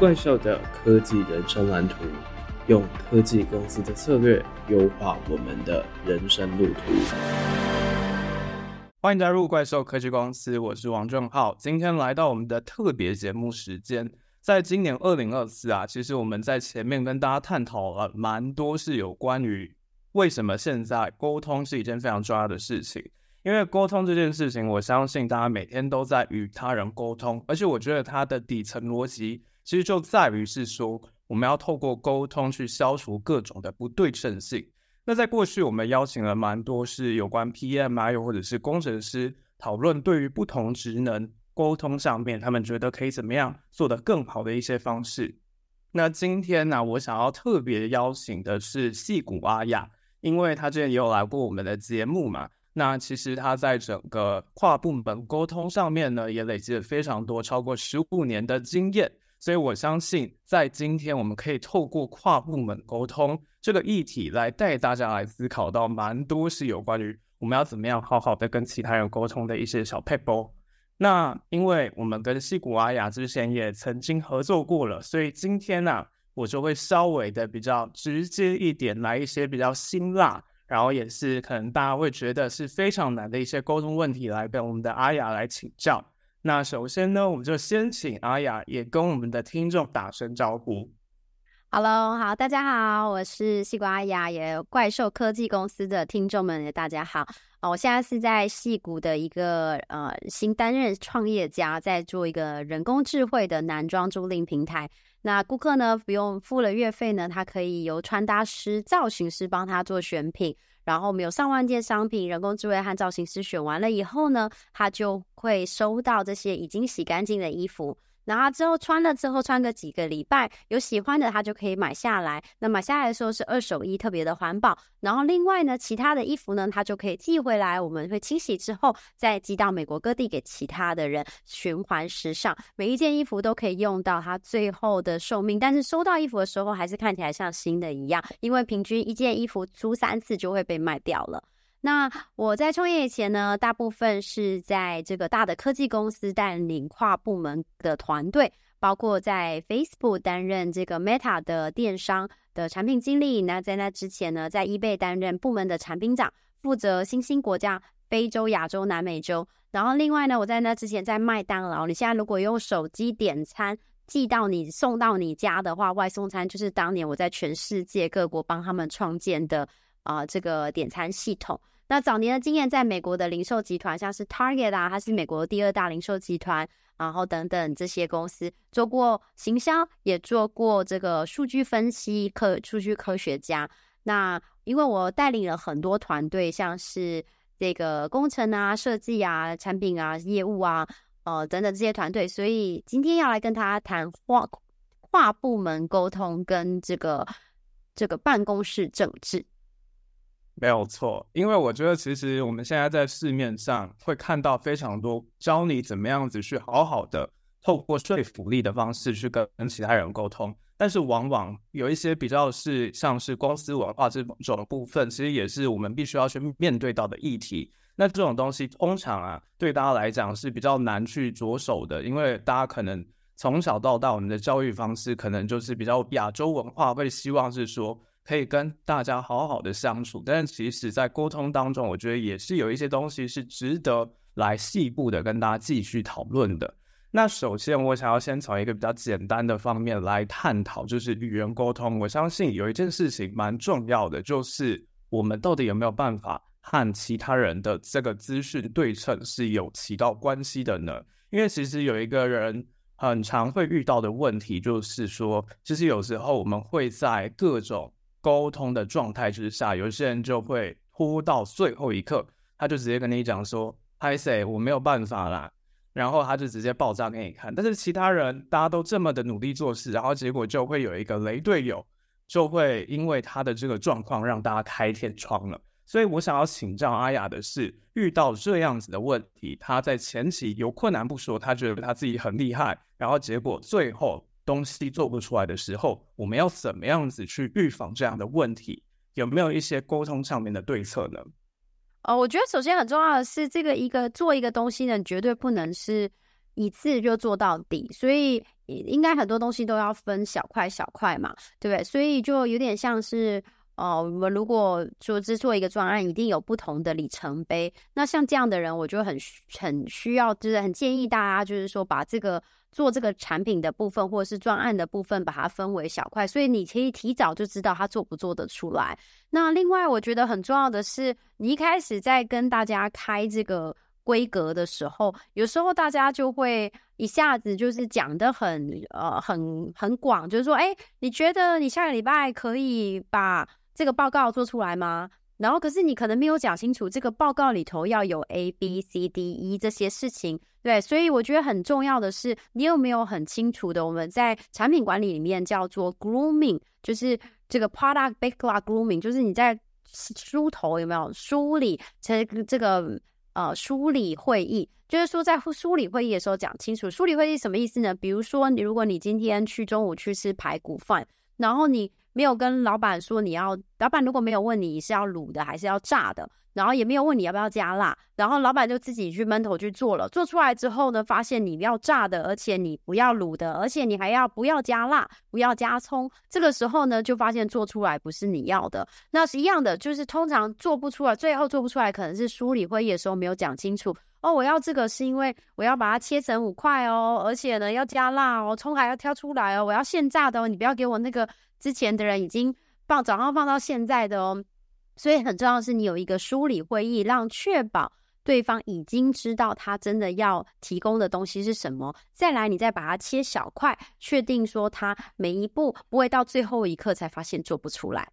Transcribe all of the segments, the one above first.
怪兽的科技人生蓝图，用科技公司的策略优化我们的人生路途。欢迎加入怪兽科技公司，我是王正浩。今天来到我们的特别节目时间，在今年二零二四啊，其实我们在前面跟大家探讨了蛮多，是有关于为什么现在沟通是一件非常重要的事情。因为沟通这件事情，我相信大家每天都在与他人沟通，而且我觉得它的底层逻辑。其实就在于是说，我们要透过沟通去消除各种的不对称性。那在过去，我们邀请了蛮多是有关 PM 啊，又或者是工程师讨论对于不同职能沟通上面，他们觉得可以怎么样做得更好的一些方式。那今天呢，我想要特别邀请的是矽谷阿雅，因为他之前也有来过我们的节目嘛。那其实他在整个跨部门沟通上面呢，也累积了非常多，超过十五年的经验。所以我相信，在今天我们可以透过跨部门沟通这个议题来带大家来思考到蛮多是有关于我们要怎么样好好的跟其他人沟通的一些小 pebble。那因为我们跟西谷阿雅之前也曾经合作过了，所以今天呢、我就会稍微的比较直接一点，来一些比较辛辣，然后也是可能大家会觉得是非常难的一些沟通问题，来跟我们的阿雅来请教。那首先呢，我们就先请阿雅也跟我们的听众打声招呼。Hello，好，大家好，我是西瓜阿雅，也怪兽科技公司的听众们，大家好。啊，我现在是在戏谷的一个呃新担任创业家，在做一个人工智慧的男装租赁平台。那顾客呢，不用付了月费呢，他可以由穿搭师、造型师帮他做选品。然后我们有上万件商品，人工智慧和造型师选完了以后呢，他就会收到这些已经洗干净的衣服。然后之后穿了之后，穿个几个礼拜，有喜欢的他就可以买下来。那买下来的时候是二手衣，特别的环保。然后另外呢，其他的衣服呢，他就可以寄回来，我们会清洗之后再寄到美国各地给其他的人，循环时尚。每一件衣服都可以用到它最后的寿命，但是收到衣服的时候还是看起来像新的一样，因为平均一件衣服租三次就会被卖掉了。那我在创业前呢，大部分是在这个大的科技公司带领跨部门的团队，包括在 Facebook 担任这个 Meta 的电商的产品经理。那在那之前呢，在 eBay 担任部门的产品长，负责新兴国家非洲、亚洲、南美洲。然后另外呢，我在那之前在麦当劳，你现在如果用手机点餐寄到你送到你家的话，外送餐就是当年我在全世界各国帮他们创建的啊、这个点餐系统。那早年的经验，在美国的零售集团，像是 Target 啊，它是美国第二大零售集团，然后等等这些公司做过行销，也做过这个数据分析科数据科学家。那因为我带领了很多团队，像是这个工程啊、设计啊、产品啊、业务啊，呃等等这些团队，所以今天要来跟大家谈跨跨部门沟通跟这个这个办公室政治。没有错，因为我觉得其实我们现在在市面上会看到非常多教你怎么样子去好好的透过说服力的方式去跟跟其他人沟通，但是往往有一些比较是像是公司文化这种部分，其实也是我们必须要去面对到的议题。那这种东西通常啊，对大家来讲是比较难去着手的，因为大家可能从小到大我们的教育方式可能就是比较亚洲文化，会希望是说。可以跟大家好好的相处，但是其实，在沟通当中，我觉得也是有一些东西是值得来细部的跟大家继续讨论的。那首先，我想要先从一个比较简单的方面来探讨，就是语言沟通。我相信有一件事情蛮重要的，就是我们到底有没有办法和其他人的这个资讯对称是有起到关系的呢？因为其实有一个人很常会遇到的问题，就是说，其实有时候我们会在各种沟通的状态之下，有些人就会拖到最后一刻，他就直接跟你讲说：“：“I say，我没有办法啦。”然后他就直接爆炸给你看。但是其他人大家都这么的努力做事，然后结果就会有一个雷队友，就会因为他的这个状况让大家开天窗了。所以我想要请教阿雅的是，遇到这样子的问题，他在前期有困难不说，他觉得他自己很厉害，然后结果最后。东西做不出来的时候，我们要怎么样子去预防这样的问题？有没有一些沟通上面的对策呢？哦，我觉得首先很重要的是，这个一个做一个东西呢，绝对不能是一次就做到底。所以应该很多东西都要分小块小块嘛，对不对？所以就有点像是。哦，我们如果说制作一个专案，一定有不同的里程碑。那像这样的人，我就很很需要，就是很建议大家，就是说把这个做这个产品的部分，或者是专案的部分，把它分为小块，所以你可以提早就知道他做不做得出来。那另外，我觉得很重要的是，你一开始在跟大家开这个规格的时候，有时候大家就会一下子就是讲得很呃很很广，就是说，哎，你觉得你下个礼拜可以把这个报告做出来吗？然后可是你可能没有讲清楚，这个报告里头要有 A、B、C、D、E 这些事情，对，所以我觉得很重要的是，你有没有很清楚的，我们在产品管理里面叫做 grooming，就是这个 product backlog grooming，就是你在梳头有没有梳理这这个呃梳理会议，就是说在梳理会议的时候讲清楚，梳理会议什么意思呢？比如说你如果你今天去中午去吃排骨饭，然后你。没有跟老板说你要，老板如果没有问你是要卤的还是要炸的，然后也没有问你要不要加辣，然后老板就自己去闷头去做了，做出来之后呢，发现你要炸的，而且你不要卤的，而且你还要不要加辣，不要加葱，这个时候呢，就发现做出来不是你要的，那是一样的，就是通常做不出来，最后做不出来，可能是梳理会议的时候没有讲清楚。哦，我要这个是因为我要把它切成五块哦，而且呢要加辣哦，葱还要挑出来哦，我要现炸的哦，你不要给我那个。之前的人已经放早上放到现在的哦，所以很重要的是你有一个梳理会议，让确保对方已经知道他真的要提供的东西是什么，再来你再把它切小块，确定说他每一步不会到最后一刻才发现做不出来。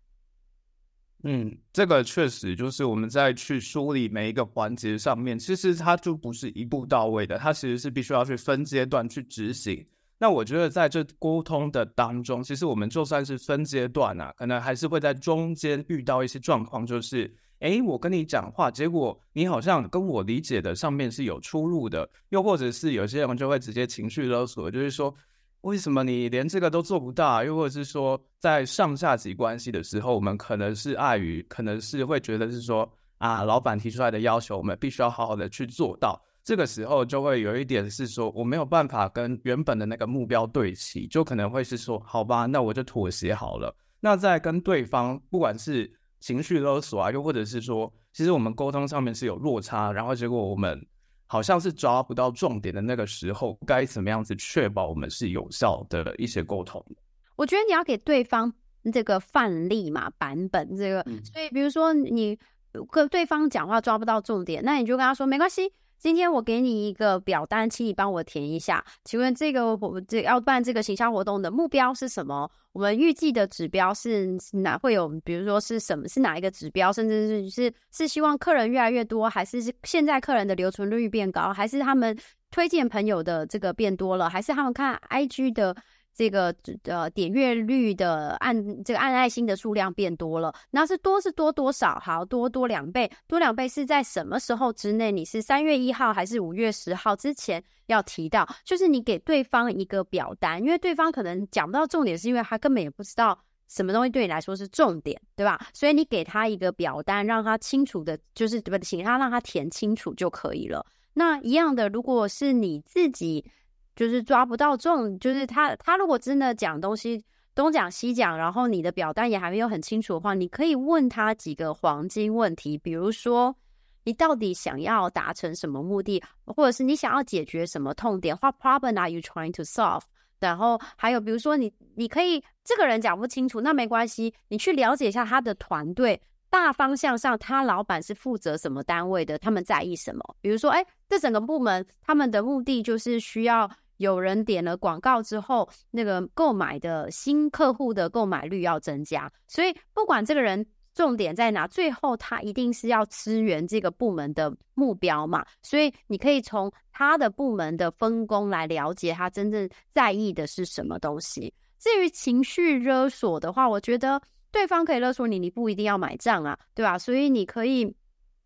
嗯，这个确实就是我们在去梳理每一个环节上面，其实它就不是一步到位的，它其实是必须要去分阶段去执行。那我觉得在这沟通的当中，其实我们就算是分阶段啊，可能还是会在中间遇到一些状况，就是，诶，我跟你讲话，结果你好像跟我理解的上面是有出入的，又或者是有些人就会直接情绪勒索，就是说，为什么你连这个都做不到？又或者是说，在上下级关系的时候，我们可能是碍于，可能是会觉得是说，啊，老板提出来的要求，我们必须要好好的去做到。这个时候就会有一点是说，我没有办法跟原本的那个目标对齐，就可能会是说，好吧，那我就妥协好了。那在跟对方，不管是情绪勒索啊，又或者是说，其实我们沟通上面是有落差，然后结果我们好像是抓不到重点的那个时候，该怎么样子确保我们是有效的一些沟通？我觉得你要给对方这个范例嘛，版本这个，嗯、所以比如说你跟对方讲话抓不到重点，那你就跟他说没关系。今天我给你一个表单，请你帮我填一下。请问这个我这要办这个行销活动的目标是什么？我们预计的指标是哪会有？比如说是什么？是哪一个指标？甚至是是是希望客人越来越多，还是现在客人的留存率变高，还是他们推荐朋友的这个变多了，还是他们看 IG 的？这个呃点阅率的按这个按爱心的数量变多了，那是多是多多少？好，多多两倍，多两倍是在什么时候之内？你是三月一号还是五月十号之前要提到？就是你给对方一个表单，因为对方可能讲不到重点，是因为他根本也不知道什么东西对你来说是重点，对吧？所以你给他一个表单，让他清楚的，就是对不？请他让他填清楚就可以了。那一样的，如果是你自己。就是抓不到重，就是他他如果真的讲东西东讲西讲，然后你的表单也还没有很清楚的话，你可以问他几个黄金问题，比如说你到底想要达成什么目的，或者是你想要解决什么痛点，What problem are you trying to solve？然后还有比如说你你可以这个人讲不清楚，那没关系，你去了解一下他的团队。大方向上，他老板是负责什么单位的？他们在意什么？比如说，哎，这整个部门他们的目的就是需要有人点了广告之后，那个购买的新客户的购买率要增加。所以，不管这个人重点在哪，最后他一定是要支援这个部门的目标嘛。所以，你可以从他的部门的分工来了解他真正在意的是什么东西。至于情绪勒索的话，我觉得。对方可以勒索你，你不一定要买账啊，对吧？所以你可以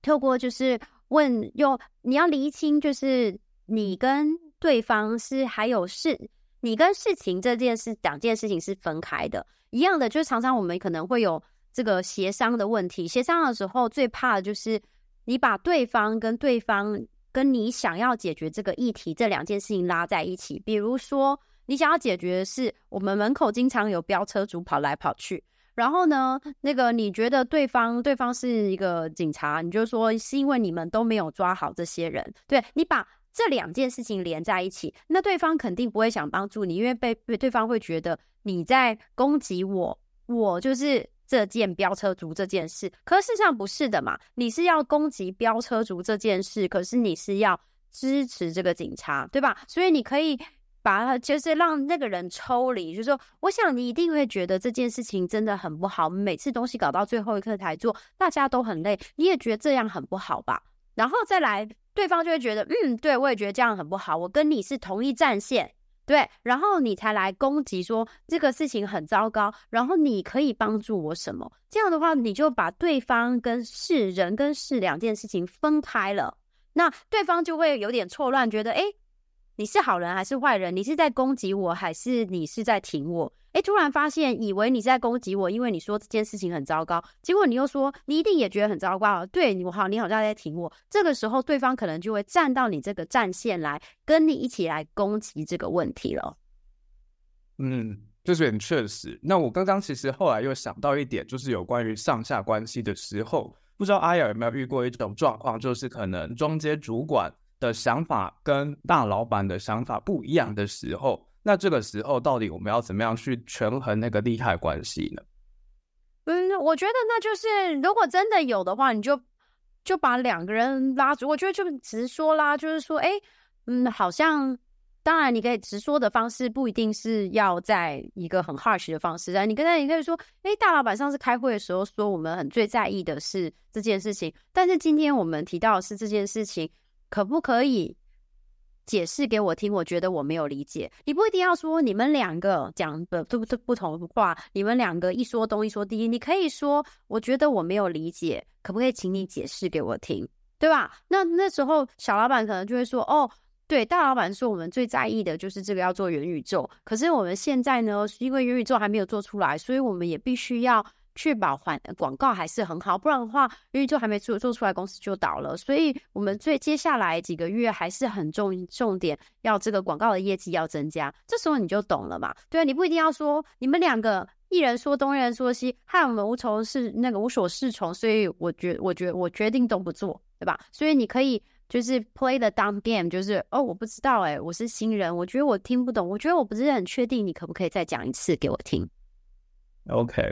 透过就是问，用你要厘清，就是你跟对方是还有事，你跟事情这件事两件事情是分开的。一样的，就是常常我们可能会有这个协商的问题，协商的时候最怕的就是你把对方跟对方跟你想要解决这个议题这两件事情拉在一起，比如说。你想要解决的是我们门口经常有飙车族跑来跑去，然后呢，那个你觉得对方对方是一个警察，你就说是因为你们都没有抓好这些人，对，你把这两件事情连在一起，那对方肯定不会想帮助你，因为被被对方会觉得你在攻击我，我就是这件飙车族这件事，可是事实上不是的嘛，你是要攻击飙车族这件事，可是你是要支持这个警察，对吧？所以你可以把它就是让那个人抽离，就是说，我想你一定会觉得这件事情真的很不好，每次东西搞到最后一刻才做，大家都很累，你也觉得这样很不好吧？然后再来。对方就会觉得，嗯，对，我也觉得这样很不好，我跟你是同一战线，对，然后你才来攻击说这个事情很糟糕，然后你可以帮助我什么？这样的话，你就把对方跟事，人跟事两件事情分开了，那对方就会有点错乱，觉得，诶，你是好人还是坏人？你是在攻击我，还是你是在挺我？哎，突然发现，以为你是在攻击我，因为你说这件事情很糟糕，结果你又说你一定也觉得很糟糕。对，你好，你好像在挺我。这个时候，对方可能就会站到你这个战线来，跟你一起来攻击这个问题了。嗯，就是很确实。那我刚刚其实后来又想到一点，就是有关于上下关系的时候，不知道阿雅有没有遇过一种状况，就是可能中间主管的想法跟大老板的想法不一样的时候。那这个时候，到底我们要怎么样去权衡那个利害关系呢？嗯，我觉得那就是，如果真的有的话，你就就把两个人拉住。我觉得就直说啦，就是说，哎，嗯，好像当然你可以直说的方式，不一定是要在一个很 harsh 的方式。你跟他，你可以说，哎，大老板上次开会的时候说，我们很最在意的是这件事情，但是今天我们提到的是这件事情，可不可以？解释给我听，我觉得我没有理解。你不一定要说你们两个讲的不不不同的话，你们两个一说东一说西，你可以说我觉得我没有理解，可不可以请你解释给我听，对吧？那那时候小老板可能就会说，哦，对，大老板说我们最在意的就是这个要做元宇宙，可是我们现在呢，因为元宇宙还没有做出来，所以我们也必须要。确保环广告还是很好，不然的话，因为就还没做做出来，公司就倒了。所以，我们最接下来几个月还是很重重点，要这个广告的业绩要增加。这时候你就懂了嘛？对啊，你不一定要说你们两个一人说东，一人说西，害我们无从是那个无所适从。所以，我决我决我决定都不做，对吧？所以你可以就是 play the dumb game，就是哦，我不知道哎，我是新人，我觉得我听不懂，我觉得我不是很确定，你可不可以再讲一次给我听？OK。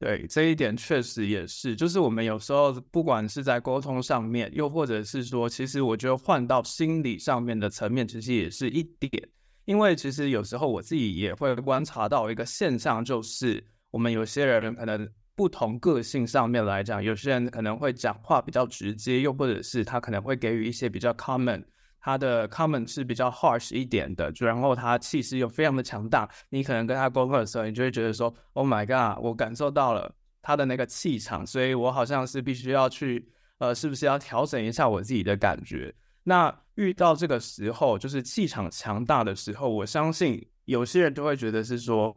对，这一点确实也是，就是我们有时候不管是在沟通上面，又或者是说，其实我觉得换到心理上面的层面，其实也是一点。因为其实有时候我自己也会观察到一个现象，就是我们有些人可能不同个性上面来讲，有些人可能会讲话比较直接，又或者是他可能会给予一些比较 common。他的 comment 是比较 harsh 一点的，就然后他气势又非常的强大，你可能跟他沟通的时候，你就会觉得说，Oh my god，我感受到了他的那个气场，所以我好像是必须要去，呃，是不是要调整一下我自己的感觉？那遇到这个时候，就是气场强大的时候，我相信有些人就会觉得是说，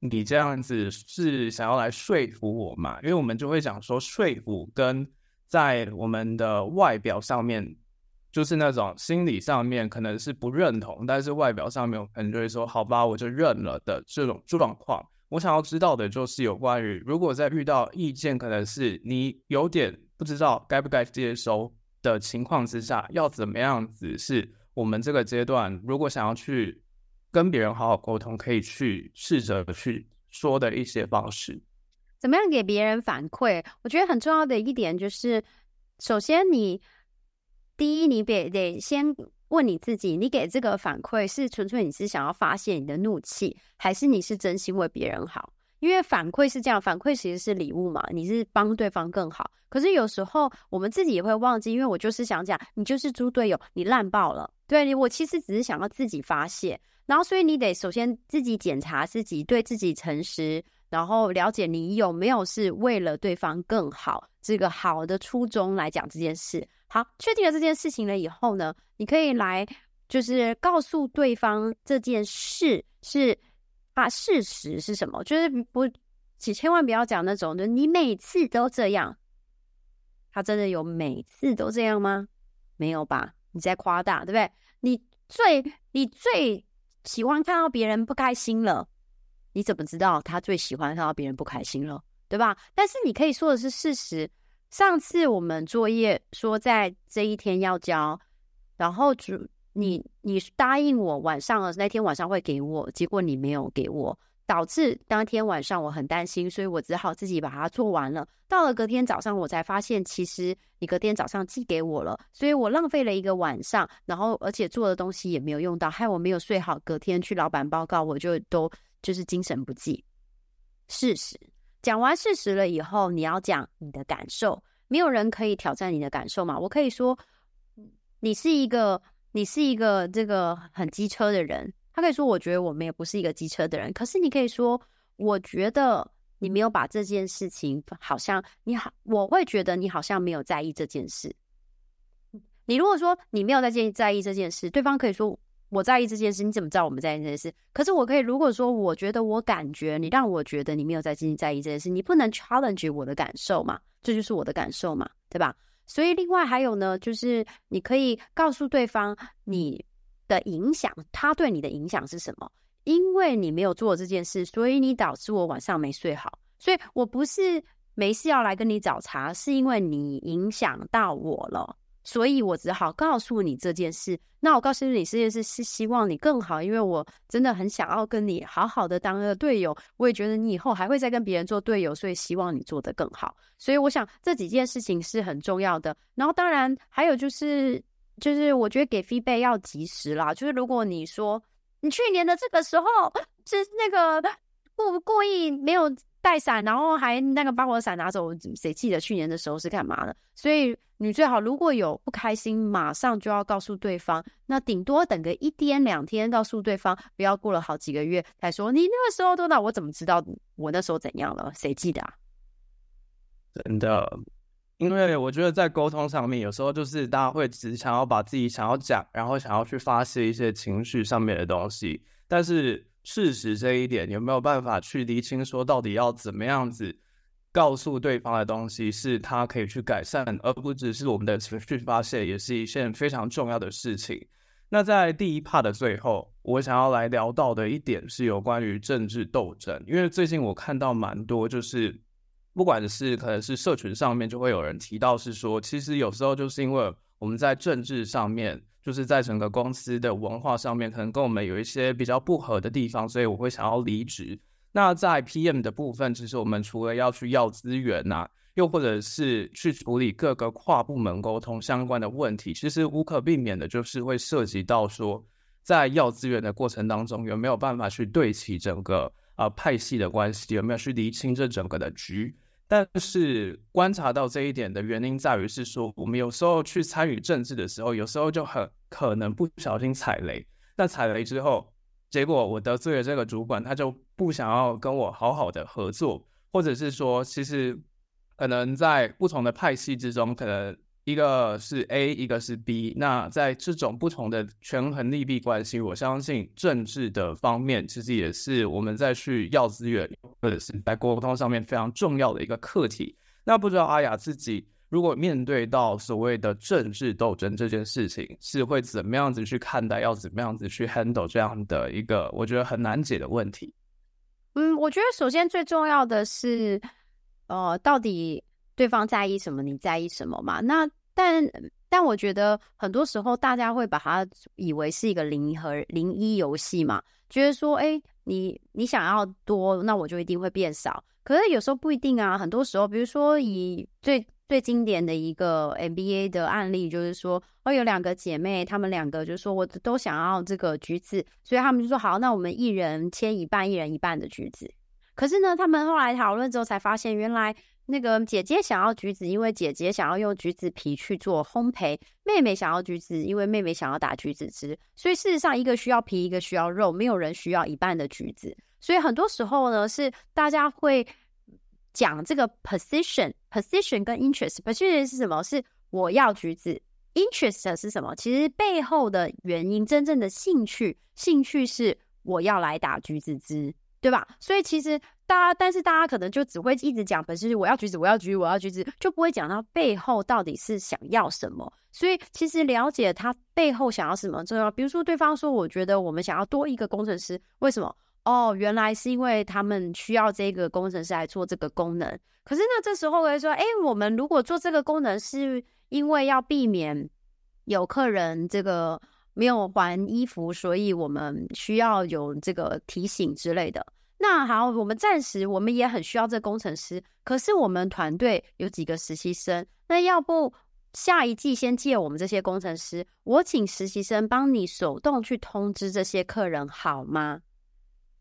你这样子是想要来说服我嘛？因为我们就会讲说，说服跟在我们的外表上面。就是那种心理上面可能是不认同，但是外表上面可能就会说好吧，我就认了的这种状况。我想要知道的就是有关于，如果在遇到意见可能是你有点不知道该不该接收的情况之下，要怎么样子是我们这个阶段如果想要去跟别人好好沟通，可以去试着去说的一些方式。怎么样给别人反馈？我觉得很重要的一点就是，首先你。第一，你得得先问你自己，你给这个反馈是纯粹你是想要发泄你的怒气，还是你是真心为别人好？因为反馈是这样，反馈其实是礼物嘛，你是帮对方更好。可是有时候我们自己也会忘记，因为我就是想讲，你就是猪队友，你烂爆了。对你，我其实只是想要自己发泄，然后所以你得首先自己检查自己，对自己诚实。然后了解你有没有是为了对方更好，这个好的初衷来讲这件事。好，确定了这件事情了以后呢，你可以来就是告诉对方这件事是啊，事实是什么？就是不，千万不要讲那种的，你每次都这样。他真的有每次都这样吗？没有吧？你在夸大，对不对？你最你最喜欢看到别人不开心了，你怎么知道他最喜欢看到别人不开心了？对吧？但是你可以说的是事实。上次我们作业说在这一天要交，然后主你你答应我晚上那天晚上会给我，结果你没有给我，导致当天晚上我很担心，所以我只好自己把它做完了。到了隔天早上，我才发现其实你隔天早上寄给我了，所以我浪费了一个晚上，然后而且做的东西也没有用到，害我没有睡好，隔天去老板报告我就都就是精神不济。事实。讲完事实了以后，你要讲你的感受。没有人可以挑战你的感受嘛？我可以说，你是一个，你是一个这个很机车的人。他可以说，我觉得我们也不是一个机车的人。可是你可以说，我觉得你没有把这件事情，好像你好，我会觉得你好像没有在意这件事。你如果说你没有在介在意这件事，对方可以说。我在意这件事，你怎么知道我们在意这件事？可是我可以，如果说我觉得我感觉你让我觉得你没有在进行在意这件事，你不能 challenge 我的感受嘛？这就是我的感受嘛，对吧？所以另外还有呢，就是你可以告诉对方你的影响，他对你的影响是什么？因为你没有做这件事，所以你导致我晚上没睡好。所以我不是没事要来跟你找茬，是因为你影响到我了。所以我只好告诉你这件事。那我告诉你这件事是希望你更好，因为我真的很想要跟你好好的当个队友。我也觉得你以后还会再跟别人做队友，所以希望你做得更好。所以我想这几件事情是很重要的。然后当然还有就是，就是我觉得给 feedback 要及时啦。就是如果你说你去年的这个时候是那个故故意没有带伞，然后还那个把我的伞拿走，谁记得去年的时候是干嘛的？所以。你最好如果有不开心，马上就要告诉对方。那顶多等个一天两天，告诉对方，不要过了好几个月才说你那个时候多大，我怎么知道我那时候怎样了？谁记得啊？真的，因为我觉得在沟通上面，有时候就是大家会只想要把自己想要讲，然后想要去发泄一些情绪上面的东西，但是事实这一点有没有办法去厘清，说到底要怎么样子？告诉对方的东西是他可以去改善，而不只是我们的情绪发泄，也是一件非常重要的事情。那在第一 part 的最后，我想要来聊到的一点是有关于政治斗争，因为最近我看到蛮多，就是不管是可能是社群上面就会有人提到，是说其实有时候就是因为我们在政治上面，就是在整个公司的文化上面，可能跟我们有一些比较不合的地方，所以我会想要离职。那在 PM 的部分，其实我们除了要去要资源呐、又或者是去处理各个跨部门沟通相关的问题，其实无可避免的就是会涉及到说，在要资源的过程当中，有没有办法去对齐整个啊、呃、派系的关系，有没有去厘清这整个的局？但是观察到这一点的原因在于是说，我们有时候去参与政治的时候，有时候就很可能不小心踩雷，那踩雷之后。结果我得罪了这个主管，他就不想要跟我好好的合作，或者是说，其实可能在不同的派系之中，可能一个是 A，一个是 B。那在这种不同的权衡利弊关系，我相信政治的方面其实也是我们在去要资源或者是在沟通上面非常重要的一个课题。那不知道阿雅自己。如果面对到所谓的政治斗争这件事情，是会怎么样子去看待？要怎么样子去 handle 这样的一个我觉得很难解的问题？嗯，我觉得首先最重要的是，呃，到底对方在意什么？你在意什么嘛？那但但我觉得很多时候大家会把它以为是一个零和零一游戏嘛，觉得说，哎，你你想要多，那我就一定会变少。可是有时候不一定啊，很多时候，比如说以最最经典的一个 MBA 的案例就是说，哦有两个姐妹，她们两个就说我都想要这个橘子，所以她们就说好，那我们一人切一半，一人一半的橘子。可是呢，她们后来讨论之后才发现，原来那个姐姐想要橘子，因为姐姐想要用橘子皮去做烘焙；妹妹想要橘子，因为妹妹想要打橘子汁。所以事实上，一个需要皮，一个需要肉，没有人需要一半的橘子。所以很多时候呢，是大家会。讲这个 position，position 跟 interest，position 是什么？是我要橘子，interest 是什么？其实背后的原因，真正的兴趣，兴趣是我要来打橘子汁。对吧？所以其实大家，但是大家可能就只会一直讲，本身是我要橘子，我要橘子，我要橘子，就不会讲到背后到底是想要什么。所以其实了解他背后想要什么重要。比如说对方说，我觉得我们想要多一个工程师，为什么？哦，原来是因为他们需要这个工程师来做这个功能。可是那这时候我会说，哎，我们如果做这个功能，是因为要避免有客人这个没有还衣服，所以我们需要有这个提醒之类的。那好，我们暂时我们也很需要这工程师，可是我们团队有几个实习生，那要不下一季先借我们这些工程师，我请实习生帮你手动去通知这些客人，好吗？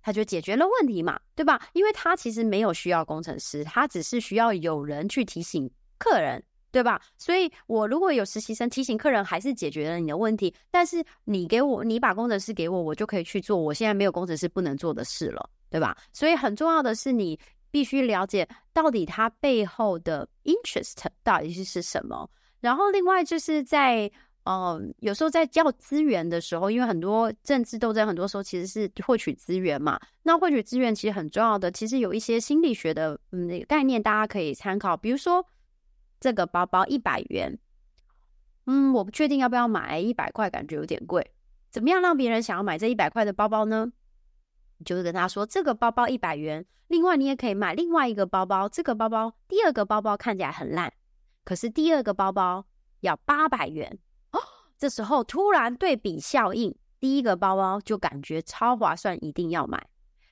他就解决了问题嘛，对吧？因为他其实没有需要工程师，他只是需要有人去提醒客人，对吧？所以我如果有实习生提醒客人，还是解决了你的问题。但是你给我，你把工程师给我，我就可以去做我现在没有工程师不能做的事了，对吧？所以很重要的是，你必须了解到底他背后的 interest 到底是是什么。然后另外就是在。哦、呃，有时候在叫资源的时候，因为很多政治斗争，很多时候其实是获取资源嘛。那获取资源其实很重要的，其实有一些心理学的嗯概念，大家可以参考。比如说这个包包一百元，嗯，我不确定要不要买，一百块感觉有点贵。怎么样让别人想要买这一百块的包包呢？你就是跟他说这个包包一百元，另外你也可以买另外一个包包，这个包包第二个包包看起来很烂，可是第二个包包要八百元哦。这时候突然对比效应，第一个包包就感觉超划算，一定要买。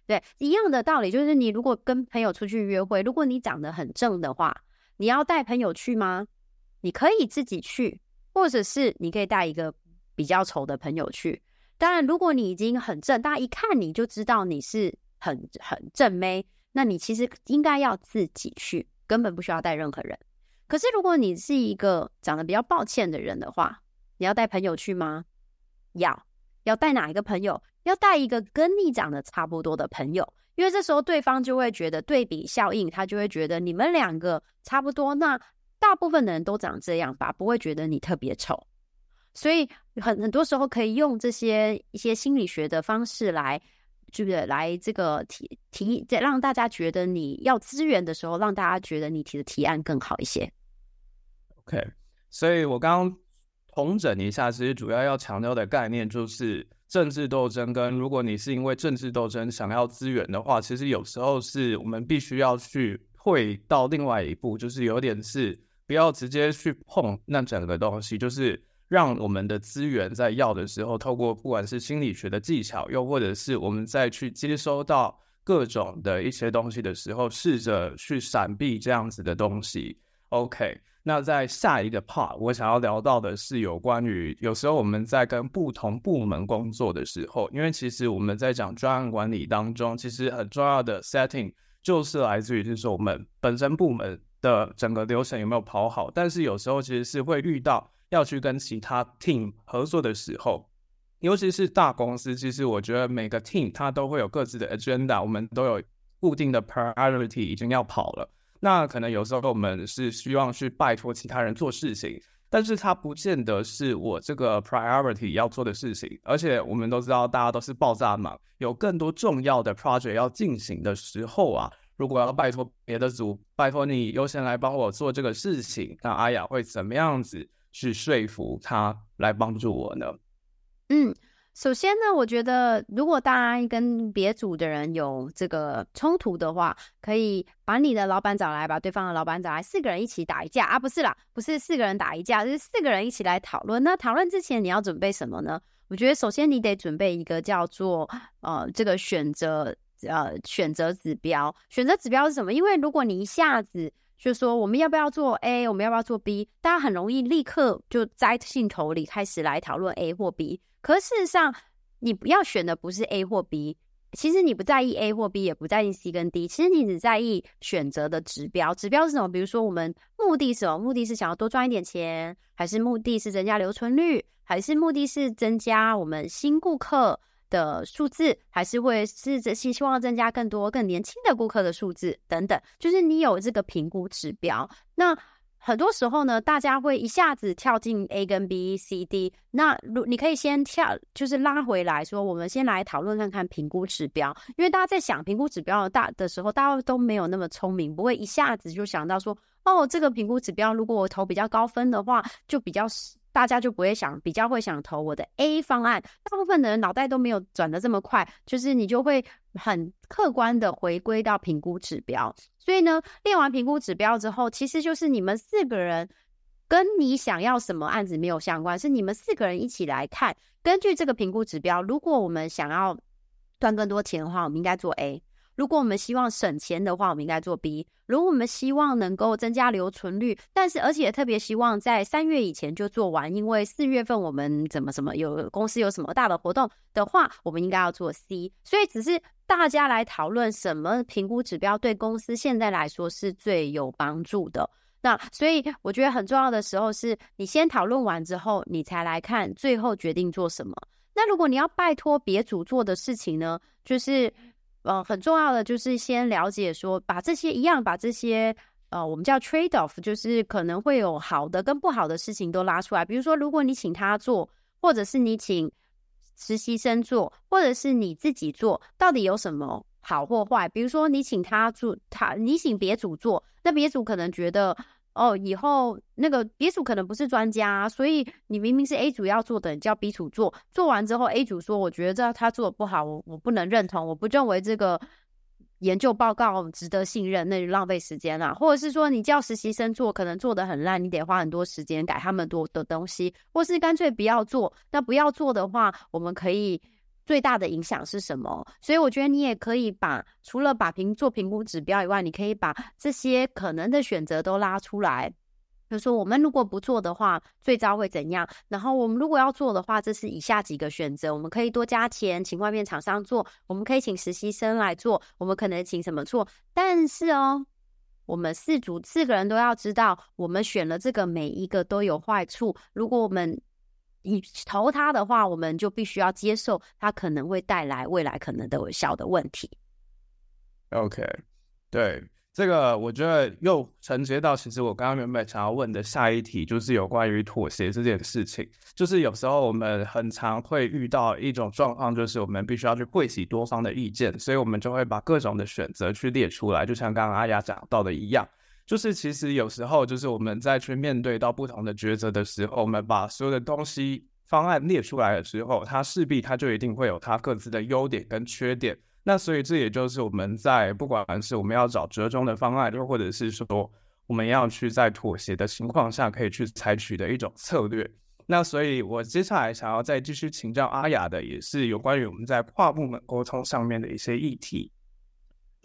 对，一样的道理，就是你如果跟朋友出去约会，如果你长得很正的话，你要带朋友去吗？你可以自己去，或者是你可以带一个比较丑的朋友去。当然，如果你已经很正，大家一看你就知道你是很很正妹，那你其实应该要自己去，根本不需要带任何人。可是如果你是一个长得比较抱歉的人的话，你要带朋友去吗？要，要带哪一个朋友？要带一个跟你长得差不多的朋友，因为这时候对方就会觉得对比效应，他就会觉得你们两个差不多，那大部分的人都长这样吧，不会觉得你特别丑。所以很很多时候可以用这些一些心理学的方式来，就是来这个提提，让大家觉得你要资源的时候，让大家觉得你提的提案更好一些。OK，所以我刚刚。重整一下，其实主要要强调的概念就是政治斗争。跟如果你是因为政治斗争想要资源的话，其实有时候是我们必须要去退到另外一步，就是有点是不要直接去碰那整个东西，就是让我们的资源在要的时候，透过不管是心理学的技巧，又或者是我们再去接收到各种的一些东西的时候，试着去闪避这样子的东西。OK。那在下一个 part，我想要聊到的是有关于有时候我们在跟不同部门工作的时候，因为其实我们在讲专案管理当中，其实很重要的 setting 就是来自于就是我们本身部门的整个流程有没有跑好，但是有时候其实是会遇到要去跟其他 team 合作的时候，尤其是大公司，其实我觉得每个 team 它都会有各自的 agenda，我们都有固定的 priority 已经要跑了。那可能有时候我们是希望去拜托其他人做事情，但是它不见得是我这个 priority 要做的事情。而且我们都知道，大家都是爆炸忙，有更多重要的 project 要进行的时候啊，如果要拜托别的组，拜托你优先来帮我做这个事情，那阿雅会怎么样子去说服他来帮助我呢？嗯。首先呢，我觉得如果大家跟别组的人有这个冲突的话，可以把你的老板找来，把对方的老板找来，四个人一起打一架啊？不是啦，不是四个人打一架，是四个人一起来讨论。那讨论之前你要准备什么呢？我觉得首先你得准备一个叫做呃这个选择呃选择指标。选择指标是什么？因为如果你一下子就说我们要不要做 A，我们要不要做 B，大家很容易立刻就在兴头里开始来讨论 A 或 B。可事实上，你不要选的不是 A 或 B，其实你不在意 A 或 B，也不在意 C 跟 D，其实你只在意选择的指标。指标是什么？比如说，我们目的是什么？目的是想要多赚一点钱，还是目的是增加留存率，还是目的是增加我们新顾客的数字，还是会是希希望增加更多更年轻的顾客的数字等等？就是你有这个评估指标，那。很多时候呢，大家会一下子跳进 A 跟 B、C、D。那如你可以先跳，就是拉回来说，我们先来讨论看看评估指标。因为大家在想评估指标的大的时候，大家都没有那么聪明，不会一下子就想到说，哦，这个评估指标如果我投比较高分的话，就比较。大家就不会想，比较会想投我的 A 方案。大部分的人脑袋都没有转得这么快，就是你就会很客观的回归到评估指标。所以呢，练完评估指标之后，其实就是你们四个人跟你想要什么案子没有相关，是你们四个人一起来看，根据这个评估指标，如果我们想要赚更多钱的话，我们应该做 A。如果我们希望省钱的话，我们应该做 B。如果我们希望能够增加留存率，但是而且特别希望在三月以前就做完，因为四月份我们怎么什么有公司有什么大的活动的话，我们应该要做 C。所以只是大家来讨论什么评估指标对公司现在来说是最有帮助的。那所以我觉得很重要的时候是你先讨论完之后，你才来看最后决定做什么。那如果你要拜托别组做的事情呢，就是。呃，很重要的就是先了解说，把这些一样，把这些呃，我们叫 trade off，就是可能会有好的跟不好的事情都拉出来。比如说，如果你请他做，或者是你请实习生做，或者是你自己做，到底有什么好或坏？比如说，你请他做，他你请别组做，那别组可能觉得。哦，以后那个 B 组可能不是专家，所以你明明是 A 组要做的，你叫 B 组做，做完之后 A 组说，我觉得这他做的不好，我我不能认同，我不认为这个研究报告值得信任，那就浪费时间了。或者是说你叫实习生做，可能做的很烂，你得花很多时间改他们多的东西，或是干脆不要做。那不要做的话，我们可以。最大的影响是什么？所以我觉得你也可以把除了把评做评估指标以外，你可以把这些可能的选择都拉出来。比如说，我们如果不做的话，最糟会怎样？然后我们如果要做的话，这是以下几个选择：我们可以多加钱，请外面厂商做；我们可以请实习生来做；我们可能请什么做？但是哦，我们四组四个人都要知道，我们选了这个每一个都有坏处。如果我们你投他的话，我们就必须要接受他可能会带来未来可能的小的问题。OK，对这个，我觉得又承接到其实我刚刚原本想要问的下一题，就是有关于妥协这件事情。就是有时候我们很常会遇到一种状况，就是我们必须要去汇集多方的意见，所以我们就会把各种的选择去列出来，就像刚刚阿雅讲到的一样。就是其实有时候，就是我们在去面对到不同的抉择的时候，我们把所有的东西方案列出来了之后，它势必它就一定会有它各自的优点跟缺点。那所以这也就是我们在不管是我们要找折中的方案，又或者是说我们要去在妥协的情况下可以去采取的一种策略。那所以我接下来想要再继续请教阿雅的，也是有关于我们在跨部门沟通上面的一些议题。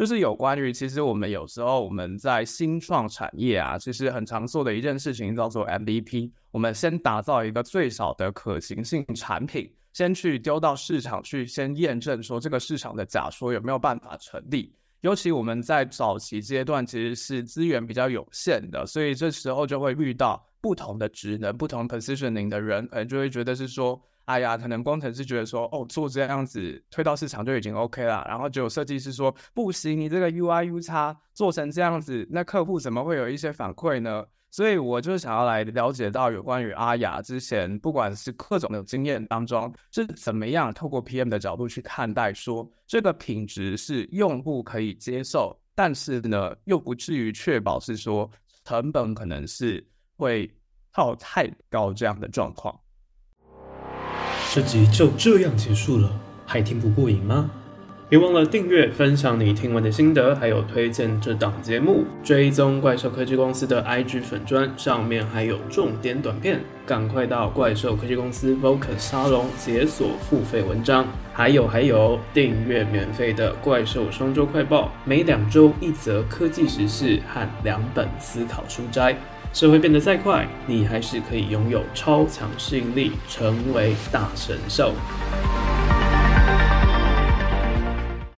就是有关于，其实我们有时候我们在新创产业啊，其实很常做的一件事情叫做 MVP。我们先打造一个最少的可行性产品，先去丢到市场去，先验证说这个市场的假说有没有办法成立。尤其我们在早期阶段其实是资源比较有限的，所以这时候就会遇到不同的职能、不同 positioning 的人，可能就会觉得是说。哎呀，可能工程师觉得说，哦，做这样子推到市场就已经 OK 了，然后就有设计师说，不行，你这个 UI UX 做成这样子，那客户怎么会有一些反馈呢？所以我就想要来了解到有关于阿雅之前，不管是各种的经验当中，是怎么样透过 PM 的角度去看待说，这个品质是用户可以接受，但是呢，又不至于确保是说成本可能是会套太高这样的状况。这集就这样结束了，还听不过瘾吗？别忘了订阅、分享你听完的心得，还有推荐这档节目，追踪怪兽科技公司的 IG 粉砖，上面还有重点短片，赶快到怪兽科技公司 Vocus 沙龙解锁付费文章。还有还有，订阅免费的怪兽双周快报，每两周一则科技时事和两本思考书摘。社会变得再快，你还是可以拥有超强适应力，成为大神兽。